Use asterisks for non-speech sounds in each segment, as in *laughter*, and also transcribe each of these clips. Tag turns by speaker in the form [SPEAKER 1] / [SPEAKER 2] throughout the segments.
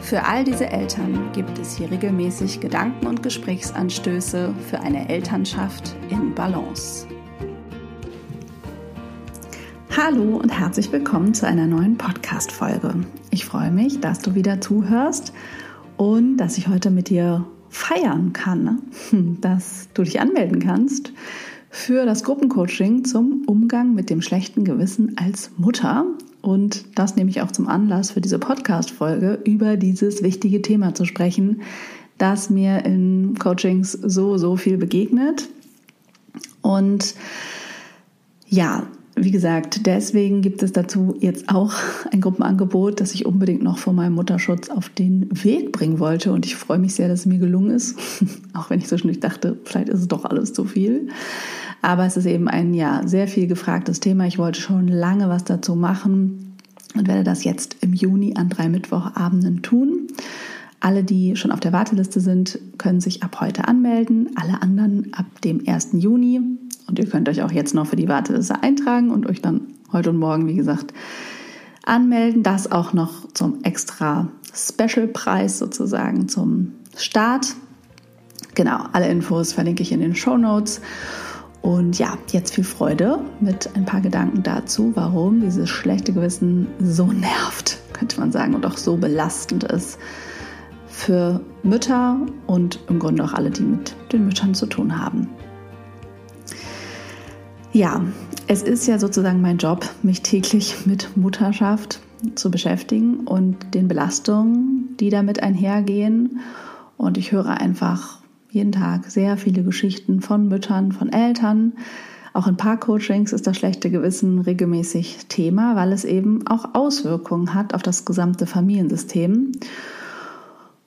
[SPEAKER 1] Für all diese Eltern gibt es hier regelmäßig Gedanken und Gesprächsanstöße für eine Elternschaft in Balance. Hallo und herzlich willkommen zu einer neuen Podcast-Folge. Ich freue mich, dass du wieder zuhörst und dass ich heute mit dir feiern kann, *laughs* dass du dich anmelden kannst für das Gruppencoaching zum Umgang mit dem schlechten Gewissen als Mutter. Und das nehme ich auch zum Anlass für diese Podcast-Folge, über dieses wichtige Thema zu sprechen, das mir in Coachings so, so viel begegnet. Und ja, wie gesagt, deswegen gibt es dazu jetzt auch ein Gruppenangebot, das ich unbedingt noch vor meinem Mutterschutz auf den Weg bringen wollte. Und ich freue mich sehr, dass es mir gelungen ist, *laughs* auch wenn ich zwischendurch dachte, vielleicht ist es doch alles zu viel. Aber es ist eben ein ja sehr viel gefragtes Thema. Ich wollte schon lange was dazu machen und werde das jetzt im Juni an drei Mittwochabenden tun. Alle, die schon auf der Warteliste sind, können sich ab heute anmelden. Alle anderen ab dem 1. Juni. Und ihr könnt euch auch jetzt noch für die Warteliste eintragen und euch dann heute und morgen, wie gesagt, anmelden. Das auch noch zum extra Special-Preis sozusagen zum Start. Genau, alle Infos verlinke ich in den Show Notes. Und ja, jetzt viel Freude mit ein paar Gedanken dazu, warum dieses schlechte Gewissen so nervt, könnte man sagen, und auch so belastend ist für Mütter und im Grunde auch alle, die mit den Müttern zu tun haben. Ja, es ist ja sozusagen mein Job, mich täglich mit Mutterschaft zu beschäftigen und den Belastungen, die damit einhergehen. Und ich höre einfach jeden Tag sehr viele Geschichten von Müttern, von Eltern. Auch in Paarcoachings ist das schlechte Gewissen regelmäßig Thema, weil es eben auch Auswirkungen hat auf das gesamte Familiensystem.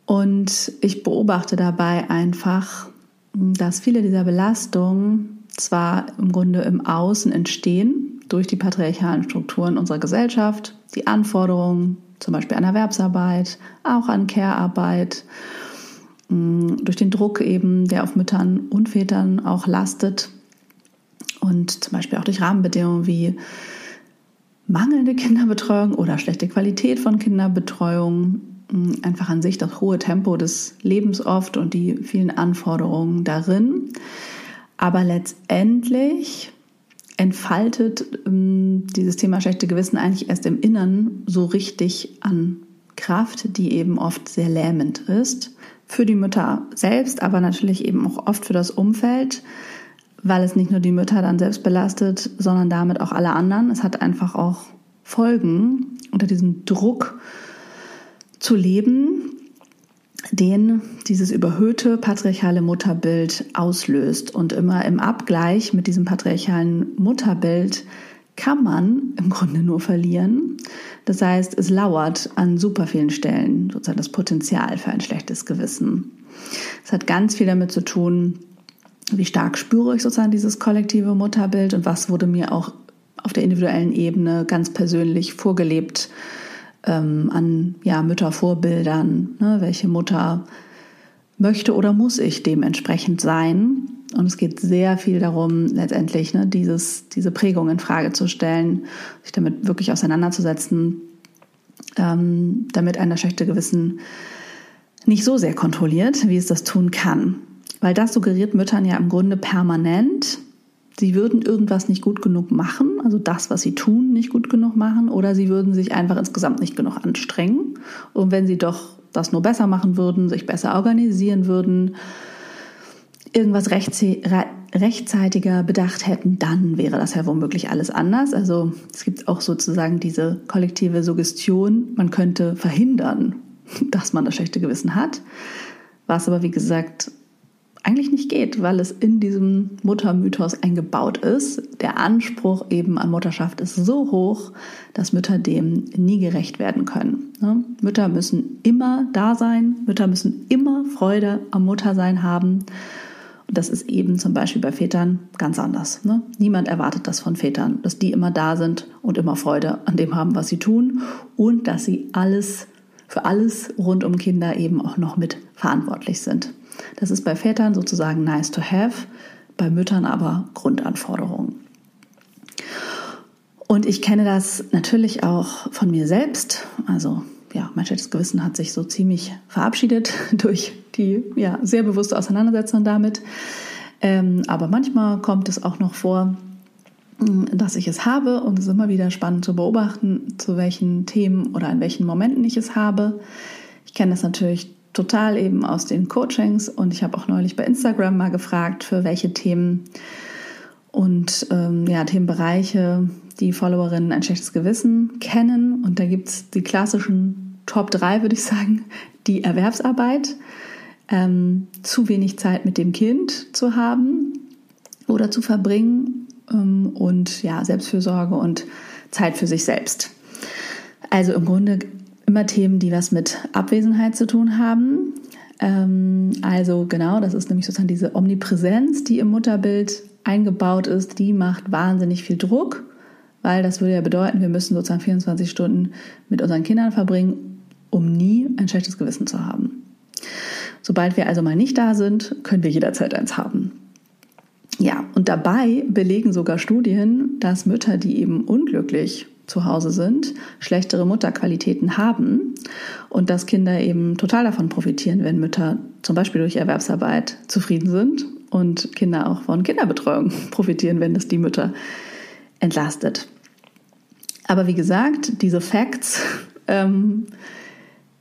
[SPEAKER 1] Und ich beobachte dabei einfach, dass viele dieser Belastungen zwar im Grunde im Außen entstehen durch die patriarchalen Strukturen unserer Gesellschaft, die Anforderungen zum Beispiel an Erwerbsarbeit, auch an Care-Arbeit, durch den Druck eben, der auf Müttern und Vätern auch lastet und zum Beispiel auch durch Rahmenbedingungen wie mangelnde Kinderbetreuung oder schlechte Qualität von Kinderbetreuung, einfach an sich das hohe Tempo des Lebens oft und die vielen Anforderungen darin. Aber letztendlich entfaltet dieses Thema schlechte Gewissen eigentlich erst im Innern so richtig an Kraft, die eben oft sehr lähmend ist für die Mütter selbst, aber natürlich eben auch oft für das Umfeld, weil es nicht nur die Mütter dann selbst belastet, sondern damit auch alle anderen. Es hat einfach auch Folgen unter diesem Druck zu leben, den dieses überhöhte patriarchale Mutterbild auslöst. Und immer im Abgleich mit diesem patriarchalen Mutterbild kann man im Grunde nur verlieren. Das heißt, es lauert an super vielen Stellen sozusagen das Potenzial für ein schlechtes Gewissen. Es hat ganz viel damit zu tun, wie stark spüre ich sozusagen dieses kollektive Mutterbild und was wurde mir auch auf der individuellen Ebene ganz persönlich vorgelebt ähm, an ja, Müttervorbildern. Ne? Welche Mutter möchte oder muss ich dementsprechend sein? Und es geht sehr viel darum, letztendlich ne, dieses, diese Prägung in Frage zu stellen, sich damit wirklich auseinanderzusetzen, ähm, damit ein das schlechte Gewissen nicht so sehr kontrolliert, wie es das tun kann. Weil das suggeriert Müttern ja im Grunde permanent, sie würden irgendwas nicht gut genug machen, also das, was sie tun, nicht gut genug machen, oder sie würden sich einfach insgesamt nicht genug anstrengen. Und wenn sie doch das nur besser machen würden, sich besser organisieren würden, irgendwas rechtzeitiger bedacht hätten, dann wäre das ja womöglich alles anders. Also es gibt auch sozusagen diese kollektive Suggestion, man könnte verhindern, *laughs* dass man das schlechte Gewissen hat, was aber wie gesagt eigentlich nicht geht, weil es in diesem Muttermythos eingebaut ist. Der Anspruch eben an Mutterschaft ist so hoch, dass Mütter dem nie gerecht werden können. Ne? Mütter müssen immer da sein, Mütter müssen immer Freude am Muttersein haben. Das ist eben zum Beispiel bei Vätern ganz anders. Ne? Niemand erwartet das von Vätern, dass die immer da sind und immer Freude an dem haben, was sie tun und dass sie alles für alles rund um Kinder eben auch noch mit verantwortlich sind. Das ist bei Vätern sozusagen nice to have, bei Müttern aber Grundanforderungen. Und ich kenne das natürlich auch von mir selbst. Also ja, mein schlechtes Gewissen hat sich so ziemlich verabschiedet *laughs* durch die ja, sehr bewusste Auseinandersetzung damit. Ähm, aber manchmal kommt es auch noch vor, mm, dass ich es habe und es ist immer wieder spannend zu beobachten, zu welchen Themen oder in welchen Momenten ich es habe. Ich kenne das natürlich total eben aus den Coachings und ich habe auch neulich bei Instagram mal gefragt, für welche Themen und ähm, ja, Themenbereiche die Followerinnen ein schlechtes Gewissen kennen. Und da gibt es die klassischen Top 3, würde ich sagen, die Erwerbsarbeit, ähm, zu wenig Zeit mit dem Kind zu haben oder zu verbringen ähm, und ja, Selbstfürsorge und Zeit für sich selbst. Also im Grunde immer Themen, die was mit Abwesenheit zu tun haben. Ähm, also genau, das ist nämlich sozusagen diese Omnipräsenz, die im Mutterbild eingebaut ist, die macht wahnsinnig viel Druck, weil das würde ja bedeuten, wir müssen sozusagen 24 Stunden mit unseren Kindern verbringen, um nie ein schlechtes Gewissen zu haben. Sobald wir also mal nicht da sind, können wir jederzeit eins haben. Ja, und dabei belegen sogar Studien, dass Mütter, die eben unglücklich zu Hause sind, schlechtere Mutterqualitäten haben und dass Kinder eben total davon profitieren, wenn Mütter zum Beispiel durch Erwerbsarbeit zufrieden sind und Kinder auch von Kinderbetreuung *laughs* profitieren, wenn das die Mütter entlastet. Aber wie gesagt, diese Facts, *laughs* ähm,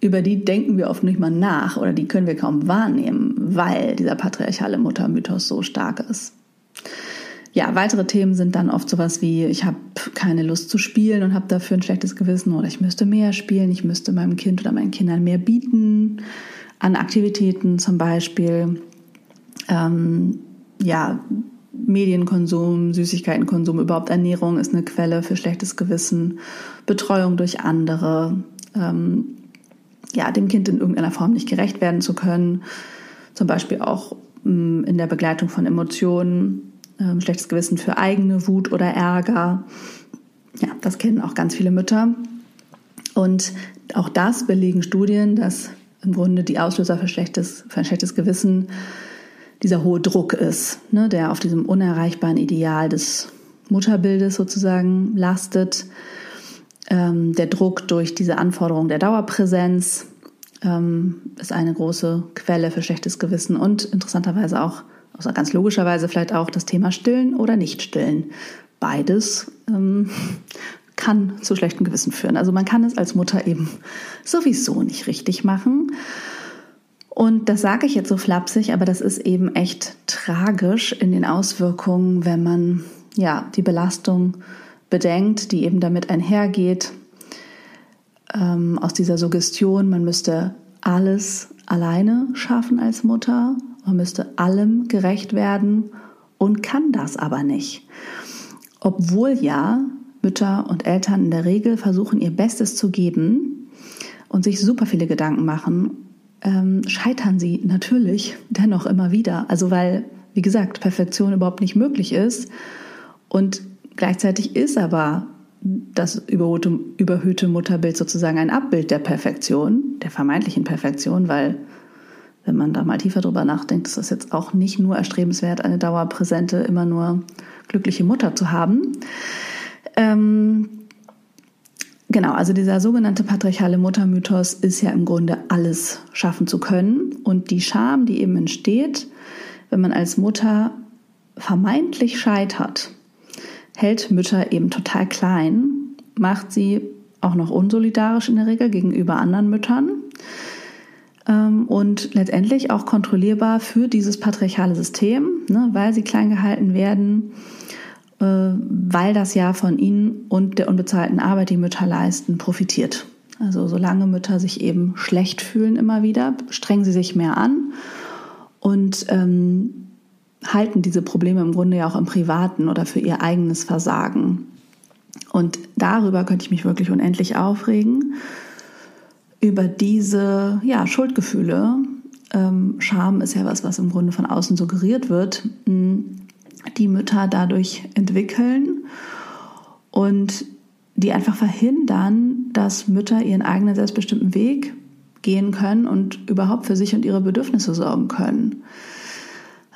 [SPEAKER 1] über die denken wir oft nicht mal nach oder die können wir kaum wahrnehmen, weil dieser patriarchale Muttermythos so stark ist ja, weitere Themen sind dann oft sowas wie, ich habe keine Lust zu spielen und habe dafür ein schlechtes Gewissen oder ich müsste mehr spielen, ich müsste meinem Kind oder meinen Kindern mehr bieten an Aktivitäten zum Beispiel. Ähm, ja, Medienkonsum, Süßigkeitenkonsum, überhaupt Ernährung ist eine Quelle für schlechtes Gewissen, Betreuung durch andere, ähm, ja, dem Kind in irgendeiner Form nicht gerecht werden zu können, zum Beispiel auch ähm, in der Begleitung von Emotionen, ähm, schlechtes Gewissen für eigene Wut oder Ärger. Ja, das kennen auch ganz viele Mütter. Und auch das belegen Studien, dass im Grunde die Auslöser für, schlechtes, für ein schlechtes Gewissen dieser hohe Druck ist, ne, der auf diesem unerreichbaren Ideal des Mutterbildes sozusagen lastet. Ähm, der Druck durch diese Anforderung der Dauerpräsenz ähm, ist eine große Quelle für schlechtes Gewissen und interessanterweise auch also ganz logischerweise vielleicht auch das Thema Stillen oder Nicht-Stillen. Beides ähm, *laughs* kann zu schlechtem Gewissen führen. Also man kann es als Mutter eben sowieso nicht richtig machen. Und das sage ich jetzt so flapsig, aber das ist eben echt tragisch in den Auswirkungen, wenn man ja die Belastung bedenkt, die eben damit einhergeht, ähm, aus dieser Suggestion, man müsste alles alleine schaffen als Mutter man müsste allem gerecht werden und kann das aber nicht. Obwohl ja Mütter und Eltern in der Regel versuchen, ihr Bestes zu geben und sich super viele Gedanken machen, ähm, scheitern sie natürlich dennoch immer wieder. Also weil, wie gesagt, Perfektion überhaupt nicht möglich ist. Und gleichzeitig ist aber das überhöhte, Mutterbild sozusagen ein Abbild der Perfektion, der vermeintlichen Perfektion, weil wenn man da mal tiefer drüber nachdenkt, ist das jetzt auch nicht nur erstrebenswert, eine dauerpräsente, immer nur glückliche Mutter zu haben. Ähm, genau, also dieser sogenannte patriarchale Muttermythos ist ja im Grunde alles schaffen zu können. Und die Scham, die eben entsteht, wenn man als Mutter vermeintlich scheitert, hält Mütter eben total klein, macht sie auch noch unsolidarisch in der Regel gegenüber anderen Müttern ähm, und letztendlich auch kontrollierbar für dieses patriarchale System, ne, weil sie klein gehalten werden, äh, weil das ja von ihnen und der unbezahlten Arbeit, die Mütter leisten, profitiert. Also solange Mütter sich eben schlecht fühlen immer wieder, strengen sie sich mehr an und ähm, halten diese Probleme im Grunde ja auch im Privaten oder für ihr eigenes Versagen. Und darüber könnte ich mich wirklich unendlich aufregen, über diese ja, Schuldgefühle. Ähm, Scham ist ja was, was im Grunde von außen suggeriert wird, die Mütter dadurch entwickeln und die einfach verhindern, dass Mütter ihren eigenen selbstbestimmten Weg gehen können und überhaupt für sich und ihre Bedürfnisse sorgen können.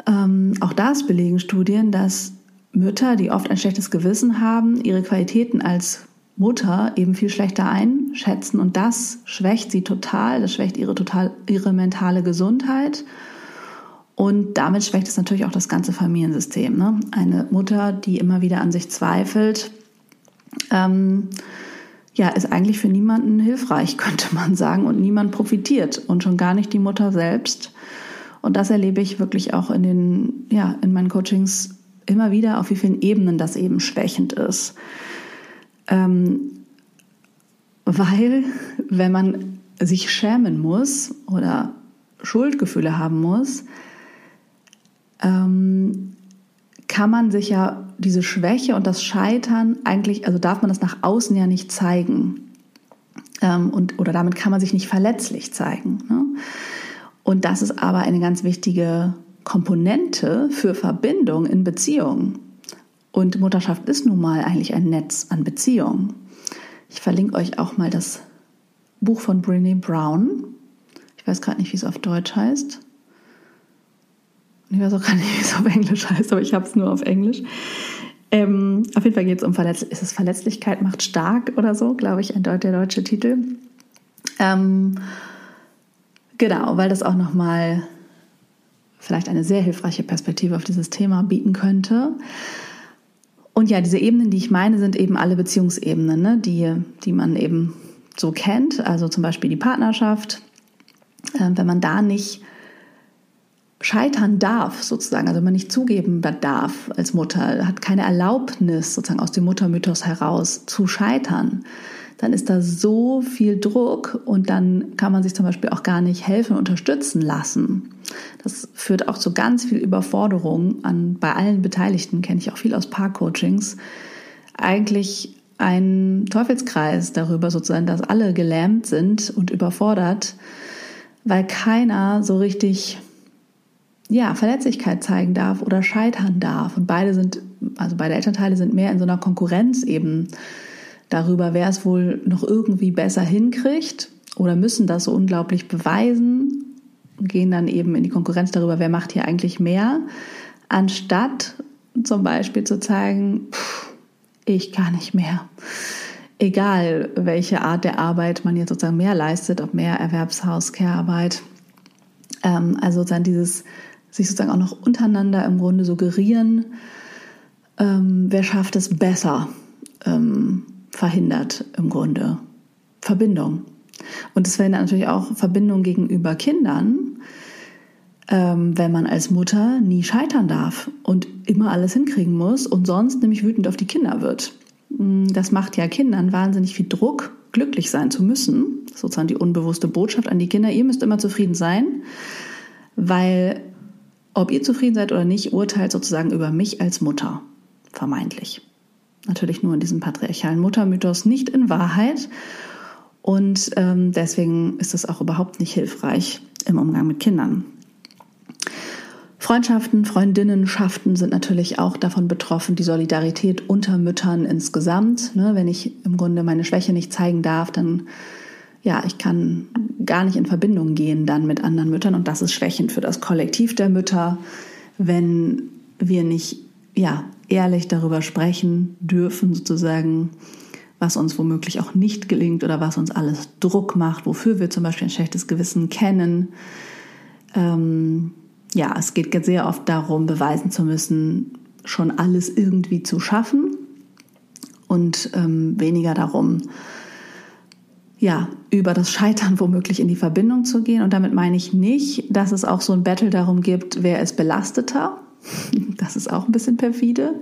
[SPEAKER 1] Ähm, auch das belegen Studien, dass Mütter, die oft ein schlechtes Gewissen haben, ihre Qualitäten als Mutter eben viel schlechter einschätzen und das schwächt sie total, das schwächt ihre total ihre mentale Gesundheit und damit schwächt es natürlich auch das ganze Familiensystem. Ne? Eine Mutter, die immer wieder an sich zweifelt, ähm, ja, ist eigentlich für niemanden hilfreich, *laughs* könnte man sagen, und niemand profitiert und schon gar nicht die Mutter selbst. Und das erlebe ich wirklich auch in den, ja, in meinen Coachings immer wieder, auf wie vielen Ebenen das eben schwächend ist. Ähm, weil, wenn man sich schämen muss oder Schuldgefühle haben muss, ähm, kann man sich ja diese Schwäche und das Scheitern eigentlich, also darf man das nach außen ja nicht zeigen. Ähm, und, oder damit kann man sich nicht verletzlich zeigen. Ne? Und das ist aber eine ganz wichtige Komponente für Verbindung in Beziehungen. Und Mutterschaft ist nun mal eigentlich ein Netz an Beziehungen. Ich verlinke euch auch mal das Buch von Brene Brown. Ich weiß gerade nicht, wie es auf Deutsch heißt. Ich weiß auch gar nicht, wie es auf Englisch heißt, aber ich habe es nur auf Englisch. Ähm, auf jeden Fall geht es um Verletz ist es Verletzlichkeit macht stark oder so, glaube ich, ein der deutsche Titel. Ähm, genau, weil das auch nochmal vielleicht eine sehr hilfreiche Perspektive auf dieses Thema bieten könnte. Und ja, diese Ebenen, die ich meine, sind eben alle Beziehungsebenen, ne? die, die man eben so kennt. Also zum Beispiel die Partnerschaft. Äh, wenn man da nicht scheitern darf, sozusagen, also man nicht zugeben darf als Mutter, hat keine Erlaubnis sozusagen aus dem Muttermythos heraus zu scheitern, dann ist da so viel Druck und dann kann man sich zum Beispiel auch gar nicht helfen, unterstützen lassen. Das führt auch zu ganz viel Überforderung an, bei allen Beteiligten, kenne ich auch viel aus Paarcoachings. Eigentlich ein Teufelskreis darüber sozusagen, dass alle gelähmt sind und überfordert, weil keiner so richtig ja, Verletzlichkeit zeigen darf oder scheitern darf. Und beide sind, also beide Elternteile sind mehr in so einer Konkurrenz eben darüber, wer es wohl noch irgendwie besser hinkriegt oder müssen das so unglaublich beweisen, gehen dann eben in die Konkurrenz darüber, wer macht hier eigentlich mehr, anstatt zum Beispiel zu zeigen, ich kann nicht mehr. Egal, welche Art der Arbeit man jetzt sozusagen mehr leistet, ob mehr Erwerbshaus, Care-Arbeit. Ähm, also sozusagen dieses sich sozusagen auch noch untereinander im Grunde suggerieren, ähm, wer schafft es besser, ähm, verhindert im Grunde Verbindung. Und es verhindert natürlich auch Verbindung gegenüber Kindern, ähm, wenn man als Mutter nie scheitern darf und immer alles hinkriegen muss und sonst nämlich wütend auf die Kinder wird. Mm, das macht ja Kindern wahnsinnig viel Druck, glücklich sein zu müssen. Sozusagen die unbewusste Botschaft an die Kinder, ihr müsst immer zufrieden sein, weil ob ihr zufrieden seid oder nicht, urteilt sozusagen über mich als Mutter, vermeintlich. Natürlich nur in diesem patriarchalen Muttermythos, nicht in Wahrheit. Und ähm, deswegen ist es auch überhaupt nicht hilfreich im Umgang mit Kindern. Freundschaften, Freundinnenschaften sind natürlich auch davon betroffen, die Solidarität unter Müttern insgesamt. Ne, wenn ich im Grunde meine Schwäche nicht zeigen darf, dann ja, ich kann gar nicht in Verbindung gehen dann mit anderen Müttern und das ist schwächend für das Kollektiv der Mütter, wenn wir nicht ja, ehrlich darüber sprechen dürfen, sozusagen, was uns womöglich auch nicht gelingt oder was uns alles Druck macht, wofür wir zum Beispiel ein schlechtes Gewissen kennen. Ähm, ja, es geht sehr oft darum, beweisen zu müssen, schon alles irgendwie zu schaffen und ähm, weniger darum, ja, über das Scheitern *laughs* womöglich in die Verbindung zu gehen. Und damit meine ich nicht, dass es auch so ein Battle darum gibt, wer ist belasteter. *laughs* Das ist auch ein bisschen perfide.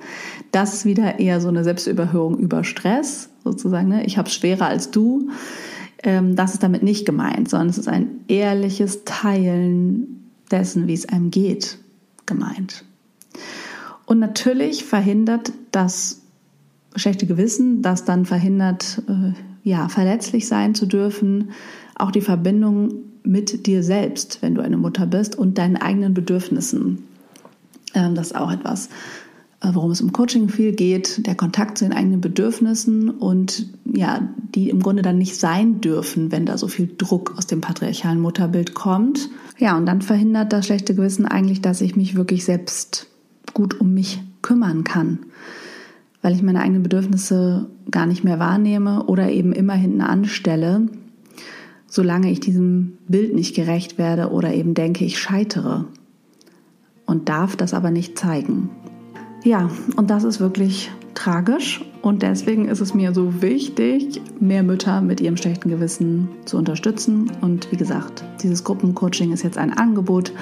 [SPEAKER 1] Das ist wieder eher so eine Selbstüberhöhung über Stress, sozusagen. Ne? Ich habe es schwerer als du. Ähm, das ist damit nicht gemeint, sondern es ist ein ehrliches Teilen dessen, wie es einem geht, gemeint. Und natürlich verhindert das schlechte Gewissen, das dann verhindert, äh, ja, verletzlich sein zu dürfen, auch die Verbindung mit dir selbst, wenn du eine Mutter bist und deinen eigenen Bedürfnissen. Ähm, das ist auch etwas, äh, worum es im Coaching viel geht, der Kontakt zu den eigenen Bedürfnissen und ja, die im Grunde dann nicht sein dürfen, wenn da so viel Druck aus dem patriarchalen Mutterbild kommt. Ja, und dann verhindert das schlechte Gewissen eigentlich, dass ich mich wirklich selbst gut um mich kümmern kann, weil ich meine eigenen Bedürfnisse gar nicht mehr wahrnehme oder eben immer hinten anstelle, solange ich diesem Bild nicht gerecht werde oder eben denke, ich scheitere und darf das aber nicht zeigen. Ja, und das ist wirklich tragisch und deswegen ist es mir so wichtig, mehr Mütter mit ihrem schlechten Gewissen zu unterstützen. Und wie gesagt, dieses Gruppencoaching ist jetzt ein Angebot,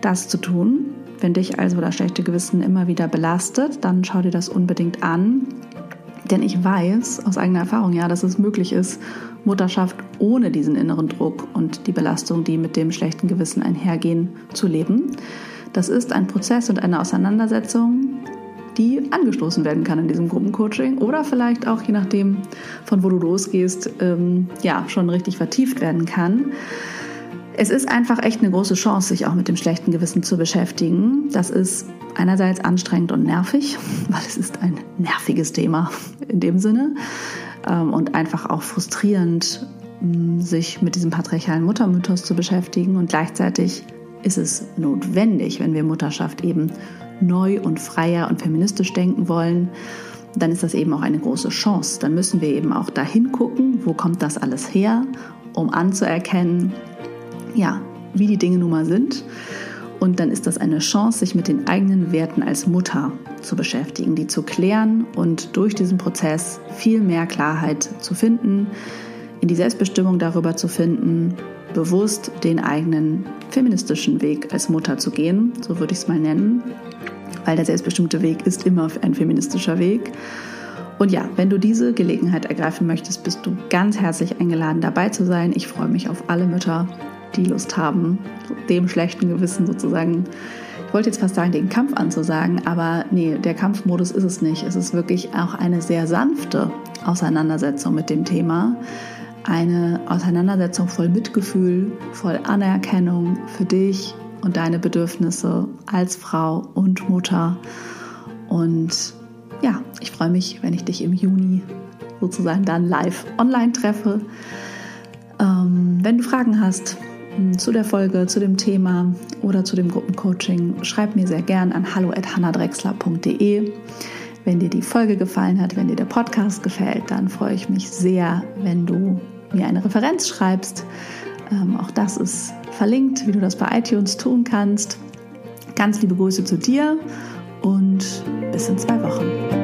[SPEAKER 1] das zu tun. Wenn dich also das schlechte Gewissen immer wieder belastet, dann schau dir das unbedingt an. Denn ich weiß aus eigener Erfahrung ja, dass es möglich ist, Mutterschaft ohne diesen inneren Druck und die Belastung, die mit dem schlechten Gewissen einhergehen, zu leben. Das ist ein Prozess und eine Auseinandersetzung, die angestoßen werden kann in diesem Gruppencoaching oder vielleicht auch, je nachdem, von wo du losgehst, ähm, ja, schon richtig vertieft werden kann. Es ist einfach echt eine große Chance, sich auch mit dem schlechten Gewissen zu beschäftigen. Das ist einerseits anstrengend und nervig, *laughs* weil es ist ein nerviges Thema in dem Sinne ähm, und einfach auch frustrierend, sich mit diesem patriarchalen Muttermythos zu beschäftigen und gleichzeitig ist es notwendig, wenn wir Mutterschaft eben neu und freier und feministisch denken wollen, dann ist das eben auch eine große Chance. Dann müssen wir eben auch dahin gucken, wo kommt das alles her, um anzuerkennen, ja, wie die Dinge nun mal sind. Und dann ist das eine Chance, sich mit den eigenen Werten als Mutter zu beschäftigen, die zu klären und durch diesen Prozess viel mehr Klarheit zu finden, in die Selbstbestimmung darüber zu finden, bewusst den eigenen feministischen Weg als Mutter zu gehen, so würde ich es mal nennen, weil der selbstbestimmte Weg ist immer ein feministischer Weg. Und ja, wenn du diese Gelegenheit ergreifen möchtest, bist du ganz herzlich eingeladen, dabei zu sein. Ich freue mich auf alle Mütter, die Lust haben, dem schlechten Gewissen sozusagen, ich wollte jetzt fast sagen, den Kampf anzusagen, aber nee, der Kampfmodus ist es nicht. Es ist wirklich auch eine sehr sanfte Auseinandersetzung mit dem Thema. Eine Auseinandersetzung voll Mitgefühl, voll Anerkennung für dich, und deine Bedürfnisse als Frau und Mutter. Und ja, ich freue mich, wenn ich dich im Juni sozusagen dann live online treffe. Ähm, wenn du Fragen hast hm, zu der Folge, zu dem Thema oder zu dem Gruppencoaching, schreib mir sehr gern an hallo@hannadrexler.de. Wenn dir die Folge gefallen hat, wenn dir der Podcast gefällt, dann freue ich mich sehr, wenn du mir eine Referenz schreibst. Ähm, auch das ist verlinkt, wie du das bei iTunes tun kannst. Ganz liebe Grüße zu dir und bis in zwei Wochen.